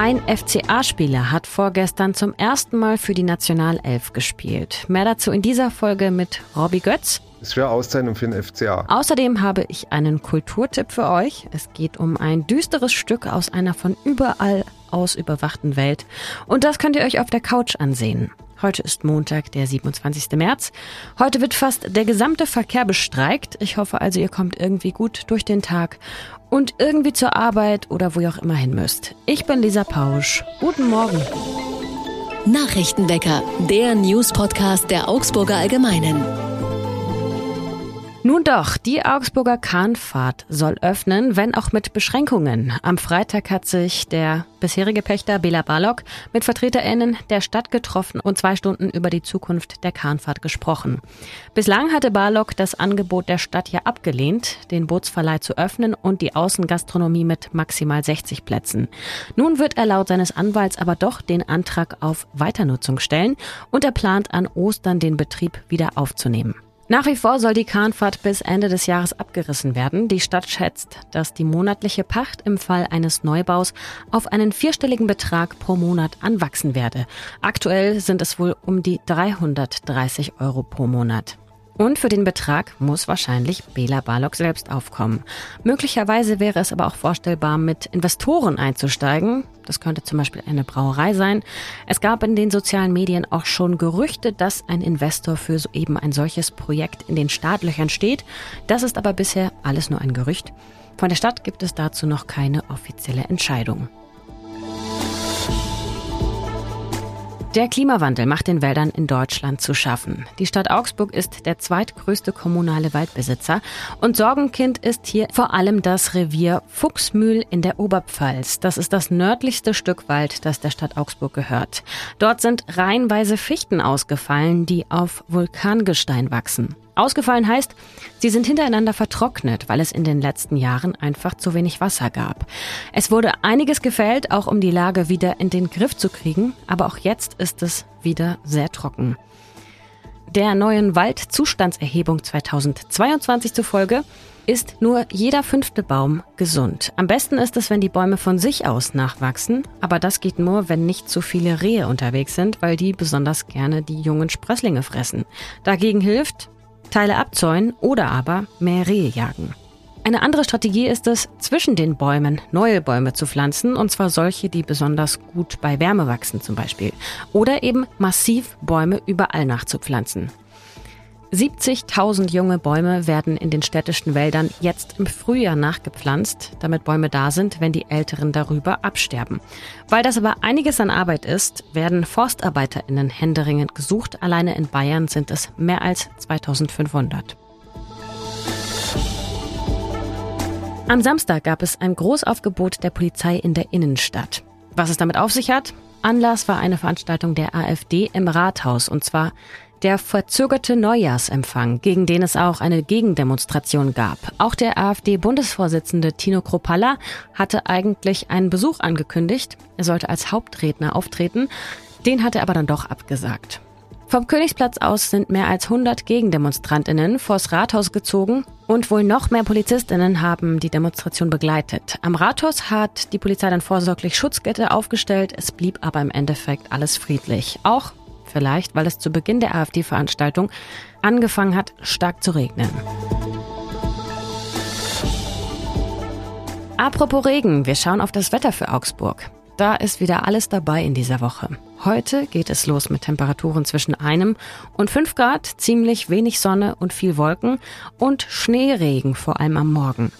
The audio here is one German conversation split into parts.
Ein FCA-Spieler hat vorgestern zum ersten Mal für die Nationalelf gespielt. Mehr dazu in dieser Folge mit Robbie Götz. Es wäre Auszeichnung für den FCA. Außerdem habe ich einen Kulturtipp für euch. Es geht um ein düsteres Stück aus einer von überall aus überwachten Welt. Und das könnt ihr euch auf der Couch ansehen. Heute ist Montag, der 27. März. Heute wird fast der gesamte Verkehr bestreikt. Ich hoffe also, ihr kommt irgendwie gut durch den Tag und irgendwie zur Arbeit oder wo ihr auch immer hin müsst. Ich bin Lisa Pausch. Guten Morgen. Nachrichtenwecker, der News-Podcast der Augsburger Allgemeinen. Nun doch, die Augsburger Kahnfahrt soll öffnen, wenn auch mit Beschränkungen. Am Freitag hat sich der bisherige Pächter Bela Balog mit VertreterInnen der Stadt getroffen und zwei Stunden über die Zukunft der Kahnfahrt gesprochen. Bislang hatte Balog das Angebot der Stadt ja abgelehnt, den Bootsverleih zu öffnen und die Außengastronomie mit maximal 60 Plätzen. Nun wird er laut seines Anwalts aber doch den Antrag auf Weiternutzung stellen und er plant an Ostern den Betrieb wieder aufzunehmen. Nach wie vor soll die Kahnfahrt bis Ende des Jahres abgerissen werden. Die Stadt schätzt, dass die monatliche Pacht im Fall eines Neubaus auf einen vierstelligen Betrag pro Monat anwachsen werde. Aktuell sind es wohl um die 330 Euro pro Monat. Und für den Betrag muss wahrscheinlich Bela Barlock selbst aufkommen. Möglicherweise wäre es aber auch vorstellbar, mit Investoren einzusteigen. Das könnte zum Beispiel eine Brauerei sein. Es gab in den sozialen Medien auch schon Gerüchte, dass ein Investor für so eben ein solches Projekt in den Startlöchern steht. Das ist aber bisher alles nur ein Gerücht. Von der Stadt gibt es dazu noch keine offizielle Entscheidung. Der Klimawandel macht den Wäldern in Deutschland zu schaffen. Die Stadt Augsburg ist der zweitgrößte kommunale Waldbesitzer und Sorgenkind ist hier vor allem das Revier Fuchsmühl in der Oberpfalz. Das ist das nördlichste Stück Wald, das der Stadt Augsburg gehört. Dort sind reihenweise Fichten ausgefallen, die auf Vulkangestein wachsen. Ausgefallen heißt, sie sind hintereinander vertrocknet, weil es in den letzten Jahren einfach zu wenig Wasser gab. Es wurde einiges gefällt, auch um die Lage wieder in den Griff zu kriegen, aber auch jetzt ist es wieder sehr trocken. Der neuen Waldzustandserhebung 2022 zufolge ist nur jeder fünfte Baum gesund. Am besten ist es, wenn die Bäume von sich aus nachwachsen, aber das geht nur, wenn nicht zu viele Rehe unterwegs sind, weil die besonders gerne die jungen Sprösslinge fressen. Dagegen hilft, Teile abzäunen oder aber mehr Rehe jagen. Eine andere Strategie ist es, zwischen den Bäumen neue Bäume zu pflanzen, und zwar solche, die besonders gut bei Wärme wachsen zum Beispiel. Oder eben massiv Bäume überall nachzupflanzen. 70.000 junge Bäume werden in den städtischen Wäldern jetzt im Frühjahr nachgepflanzt, damit Bäume da sind, wenn die älteren darüber absterben. Weil das aber einiges an Arbeit ist, werden ForstarbeiterInnen händeringend gesucht. Alleine in Bayern sind es mehr als 2500. Am Samstag gab es ein Großaufgebot der Polizei in der Innenstadt. Was es damit auf sich hat? Anlass war eine Veranstaltung der AfD im Rathaus und zwar der verzögerte Neujahrsempfang, gegen den es auch eine Gegendemonstration gab. Auch der AfD-Bundesvorsitzende Tino Kropalla hatte eigentlich einen Besuch angekündigt. Er sollte als Hauptredner auftreten. Den hat er aber dann doch abgesagt. Vom Königsplatz aus sind mehr als 100 Gegendemonstrantinnen vors Rathaus gezogen und wohl noch mehr Polizistinnen haben die Demonstration begleitet. Am Rathaus hat die Polizei dann vorsorglich Schutzkette aufgestellt. Es blieb aber im Endeffekt alles friedlich. Auch Vielleicht, weil es zu Beginn der AfD-Veranstaltung angefangen hat, stark zu regnen. Apropos Regen, wir schauen auf das Wetter für Augsburg. Da ist wieder alles dabei in dieser Woche. Heute geht es los mit Temperaturen zwischen einem und fünf Grad, ziemlich wenig Sonne und viel Wolken und Schneeregen, vor allem am Morgen.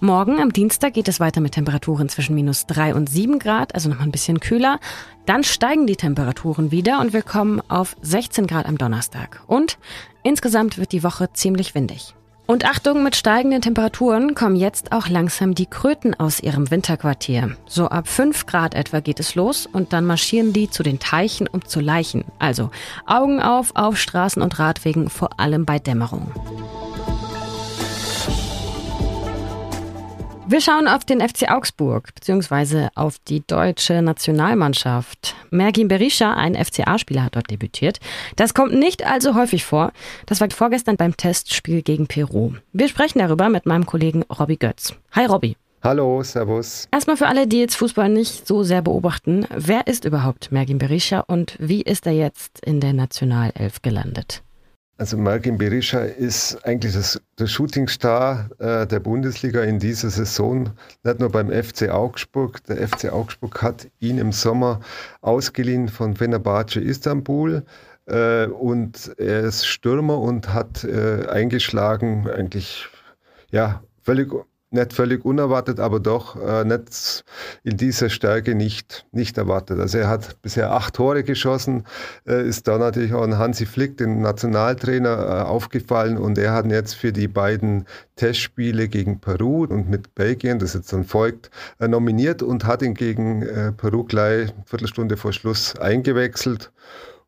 Morgen am Dienstag geht es weiter mit Temperaturen zwischen minus drei und sieben Grad, also noch ein bisschen kühler. Dann steigen die Temperaturen wieder und wir kommen auf 16 Grad am Donnerstag. Und insgesamt wird die Woche ziemlich windig. Und Achtung, mit steigenden Temperaturen kommen jetzt auch langsam die Kröten aus ihrem Winterquartier. So ab 5 Grad etwa geht es los und dann marschieren die zu den Teichen, um zu leichen. Also Augen auf auf Straßen und Radwegen, vor allem bei Dämmerung. Wir schauen auf den FC Augsburg beziehungsweise auf die deutsche Nationalmannschaft. Mergin Berisha, ein FCA-Spieler, hat dort debütiert. Das kommt nicht allzu häufig vor. Das war vorgestern beim Testspiel gegen Peru. Wir sprechen darüber mit meinem Kollegen Robby Götz. Hi Robby. Hallo, Servus. Erstmal für alle, die jetzt Fußball nicht so sehr beobachten, wer ist überhaupt Mergin Berisha und wie ist er jetzt in der Nationalelf gelandet? Also Mergin Berisha ist eigentlich das, der Shootingstar äh, der Bundesliga in dieser Saison, nicht nur beim FC Augsburg. Der FC Augsburg hat ihn im Sommer ausgeliehen von Fenerbahce Istanbul äh, und er ist Stürmer und hat äh, eingeschlagen, eigentlich ja völlig nicht völlig unerwartet, aber doch äh, nicht in dieser Stärke nicht, nicht erwartet. Also er hat bisher acht Tore geschossen, äh, ist da natürlich auch an Hansi Flick, den Nationaltrainer, äh, aufgefallen und er hat jetzt für die beiden Testspiele gegen Peru und mit Belgien, das jetzt dann folgt, äh, nominiert und hat ihn gegen äh, Peru gleich eine Viertelstunde vor Schluss eingewechselt.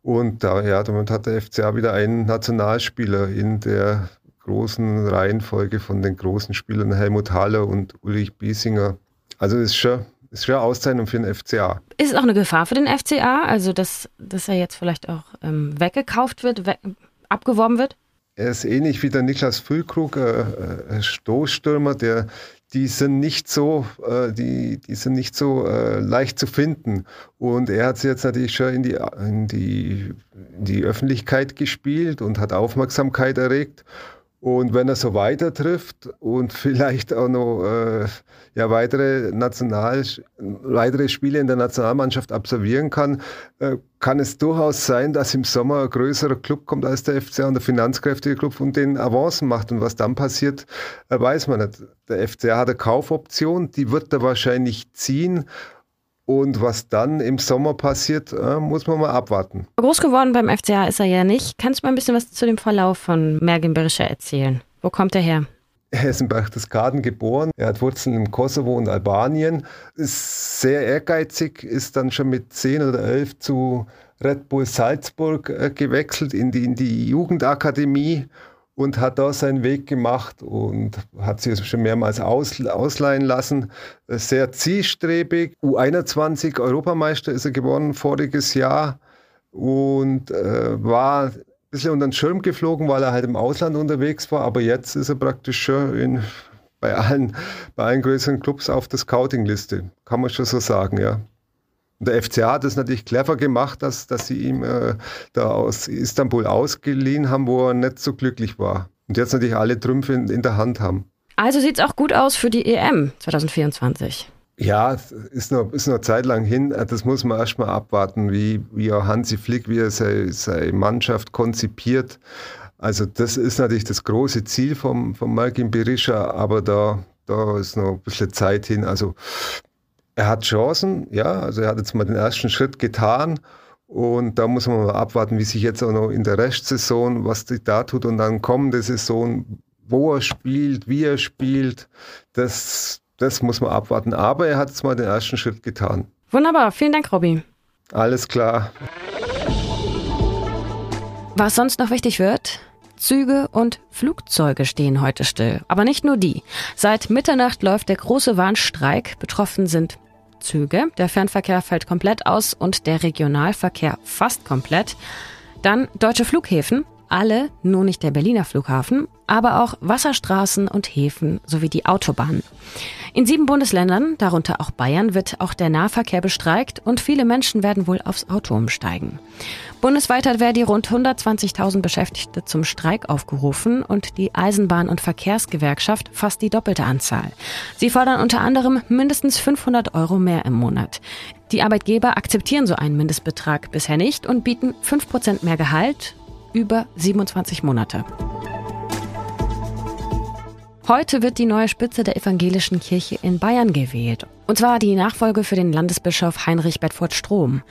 Und da, ja, damit hat der FCA wieder einen Nationalspieler in der großen Reihenfolge von den großen Spielern Helmut Haller und Ulrich Biesinger. Also ist schon, ist schon eine Auszeichnung für den FCA. Ist es auch eine Gefahr für den FCA, also dass, dass er jetzt vielleicht auch ähm, weggekauft wird, weg, abgeworben wird? Er ist ähnlich wie der Niklas Füllkrug, äh, ein Stoßstürmer, der die sind nicht so, äh, die, die sind nicht so äh, leicht zu finden. Und er hat sie jetzt natürlich schon in die, in die, in die Öffentlichkeit gespielt und hat Aufmerksamkeit erregt. Und wenn er so weiter trifft und vielleicht auch noch äh, ja, weitere, National, weitere Spiele in der Nationalmannschaft absolvieren kann, äh, kann es durchaus sein, dass im Sommer ein größerer Club kommt als der FC und der finanzkräftige Club und den Avancen macht. Und was dann passiert, äh, weiß man nicht. Der FC hat eine Kaufoption, die wird er wahrscheinlich ziehen. Und was dann im Sommer passiert, äh, muss man mal abwarten. Groß geworden beim FCA ist er ja nicht. Kannst du mal ein bisschen was zu dem Verlauf von Mergin Berisha erzählen? Wo kommt er her? Er ist in Berchtesgaden geboren. Er hat Wurzeln im Kosovo und Albanien. Ist sehr ehrgeizig, ist dann schon mit 10 oder 11 zu Red Bull Salzburg äh, gewechselt in die, in die Jugendakademie und hat da seinen Weg gemacht und hat sich schon mehrmals aus, ausleihen lassen. Sehr zielstrebig. U21 Europameister ist er geworden voriges Jahr und äh, war ein bisschen unter den Schirm geflogen, weil er halt im Ausland unterwegs war. Aber jetzt ist er praktisch schon in, bei, allen, bei allen größeren Clubs auf der Scouting-Liste. Kann man schon so sagen, ja. Der FCA hat es natürlich clever gemacht, dass, dass sie ihm äh, da aus Istanbul ausgeliehen haben, wo er nicht so glücklich war. Und jetzt natürlich alle Trümpfe in, in der Hand haben. Also sieht es auch gut aus für die EM 2024. Ja, ist noch, ist noch Zeit lang hin. Das muss man erstmal abwarten, wie, wie auch Hansi Flick, wie er seine, seine Mannschaft konzipiert. Also das ist natürlich das große Ziel vom, vom Malkin Berisha, aber da, da ist noch ein bisschen Zeit hin. Also er hat Chancen, ja, also er hat jetzt mal den ersten Schritt getan und da muss man mal abwarten, wie sich jetzt auch noch in der Restsaison, was sich da tut und dann kommende Saison, wo er spielt, wie er spielt, das, das muss man abwarten. Aber er hat jetzt mal den ersten Schritt getan. Wunderbar, vielen Dank, Robby. Alles klar. Was sonst noch wichtig wird? Züge und Flugzeuge stehen heute still. Aber nicht nur die. Seit Mitternacht läuft der große Warnstreik. Betroffen sind Züge. Der Fernverkehr fällt komplett aus und der Regionalverkehr fast komplett. Dann deutsche Flughäfen. Alle, nur nicht der Berliner Flughafen, aber auch Wasserstraßen und Häfen sowie die Autobahnen. In sieben Bundesländern, darunter auch Bayern, wird auch der Nahverkehr bestreikt und viele Menschen werden wohl aufs Auto umsteigen. Bundesweit hat Verdi rund 120.000 Beschäftigte zum Streik aufgerufen und die Eisenbahn- und Verkehrsgewerkschaft fast die doppelte Anzahl. Sie fordern unter anderem mindestens 500 Euro mehr im Monat. Die Arbeitgeber akzeptieren so einen Mindestbetrag bisher nicht und bieten 5% mehr Gehalt über 27 Monate. Heute wird die neue Spitze der evangelischen Kirche in Bayern gewählt. Und zwar die Nachfolge für den Landesbischof Heinrich Bedford Strom.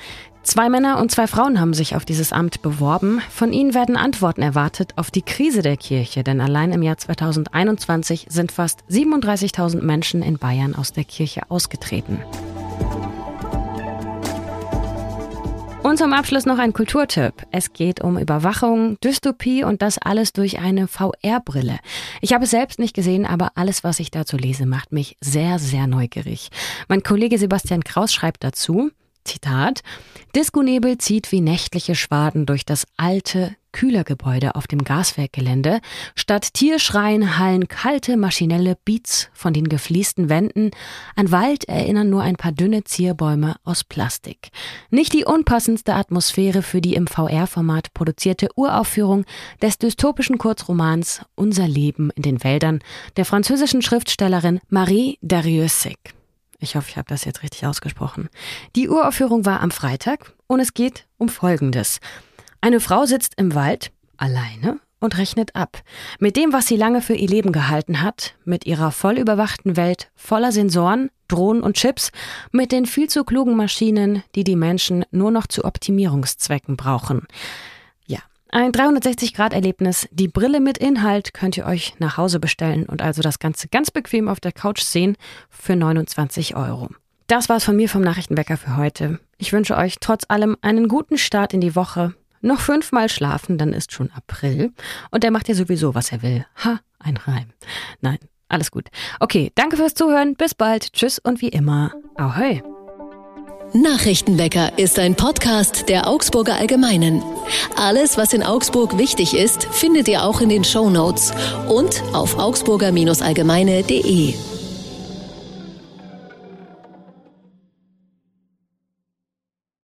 Zwei Männer und zwei Frauen haben sich auf dieses Amt beworben. Von ihnen werden Antworten erwartet auf die Krise der Kirche, denn allein im Jahr 2021 sind fast 37.000 Menschen in Bayern aus der Kirche ausgetreten. Und zum Abschluss noch ein Kulturtipp. Es geht um Überwachung, Dystopie und das alles durch eine VR-Brille. Ich habe es selbst nicht gesehen, aber alles, was ich dazu lese, macht mich sehr, sehr neugierig. Mein Kollege Sebastian Kraus schreibt dazu, Zitat, Disco-Nebel zieht wie nächtliche Schwaden durch das alte, Kühlergebäude auf dem Gaswerkgelände. Statt Tierschreien hallen kalte maschinelle Beats von den gefliesten Wänden. An Wald erinnern nur ein paar dünne Zierbäume aus Plastik. Nicht die unpassendste Atmosphäre für die im VR-Format produzierte Uraufführung des dystopischen Kurzromans Unser Leben in den Wäldern der französischen Schriftstellerin Marie Dariussec. Ich hoffe, ich habe das jetzt richtig ausgesprochen. Die Uraufführung war am Freitag und es geht um Folgendes. Eine Frau sitzt im Wald, alleine, und rechnet ab. Mit dem, was sie lange für ihr Leben gehalten hat, mit ihrer voll überwachten Welt voller Sensoren, Drohnen und Chips, mit den viel zu klugen Maschinen, die die Menschen nur noch zu Optimierungszwecken brauchen. Ja, ein 360-Grad-Erlebnis. Die Brille mit Inhalt könnt ihr euch nach Hause bestellen und also das Ganze ganz bequem auf der Couch sehen für 29 Euro. Das war's von mir vom Nachrichtenwecker für heute. Ich wünsche euch trotz allem einen guten Start in die Woche. Noch fünfmal schlafen, dann ist schon April. Und der macht ja sowieso, was er will. Ha, ein Reim. Nein, alles gut. Okay, danke fürs Zuhören. Bis bald. Tschüss und wie immer. Ahoi. Nachrichtenwecker ist ein Podcast der Augsburger Allgemeinen. Alles, was in Augsburg wichtig ist, findet ihr auch in den Show Notes und auf augsburger-allgemeine.de.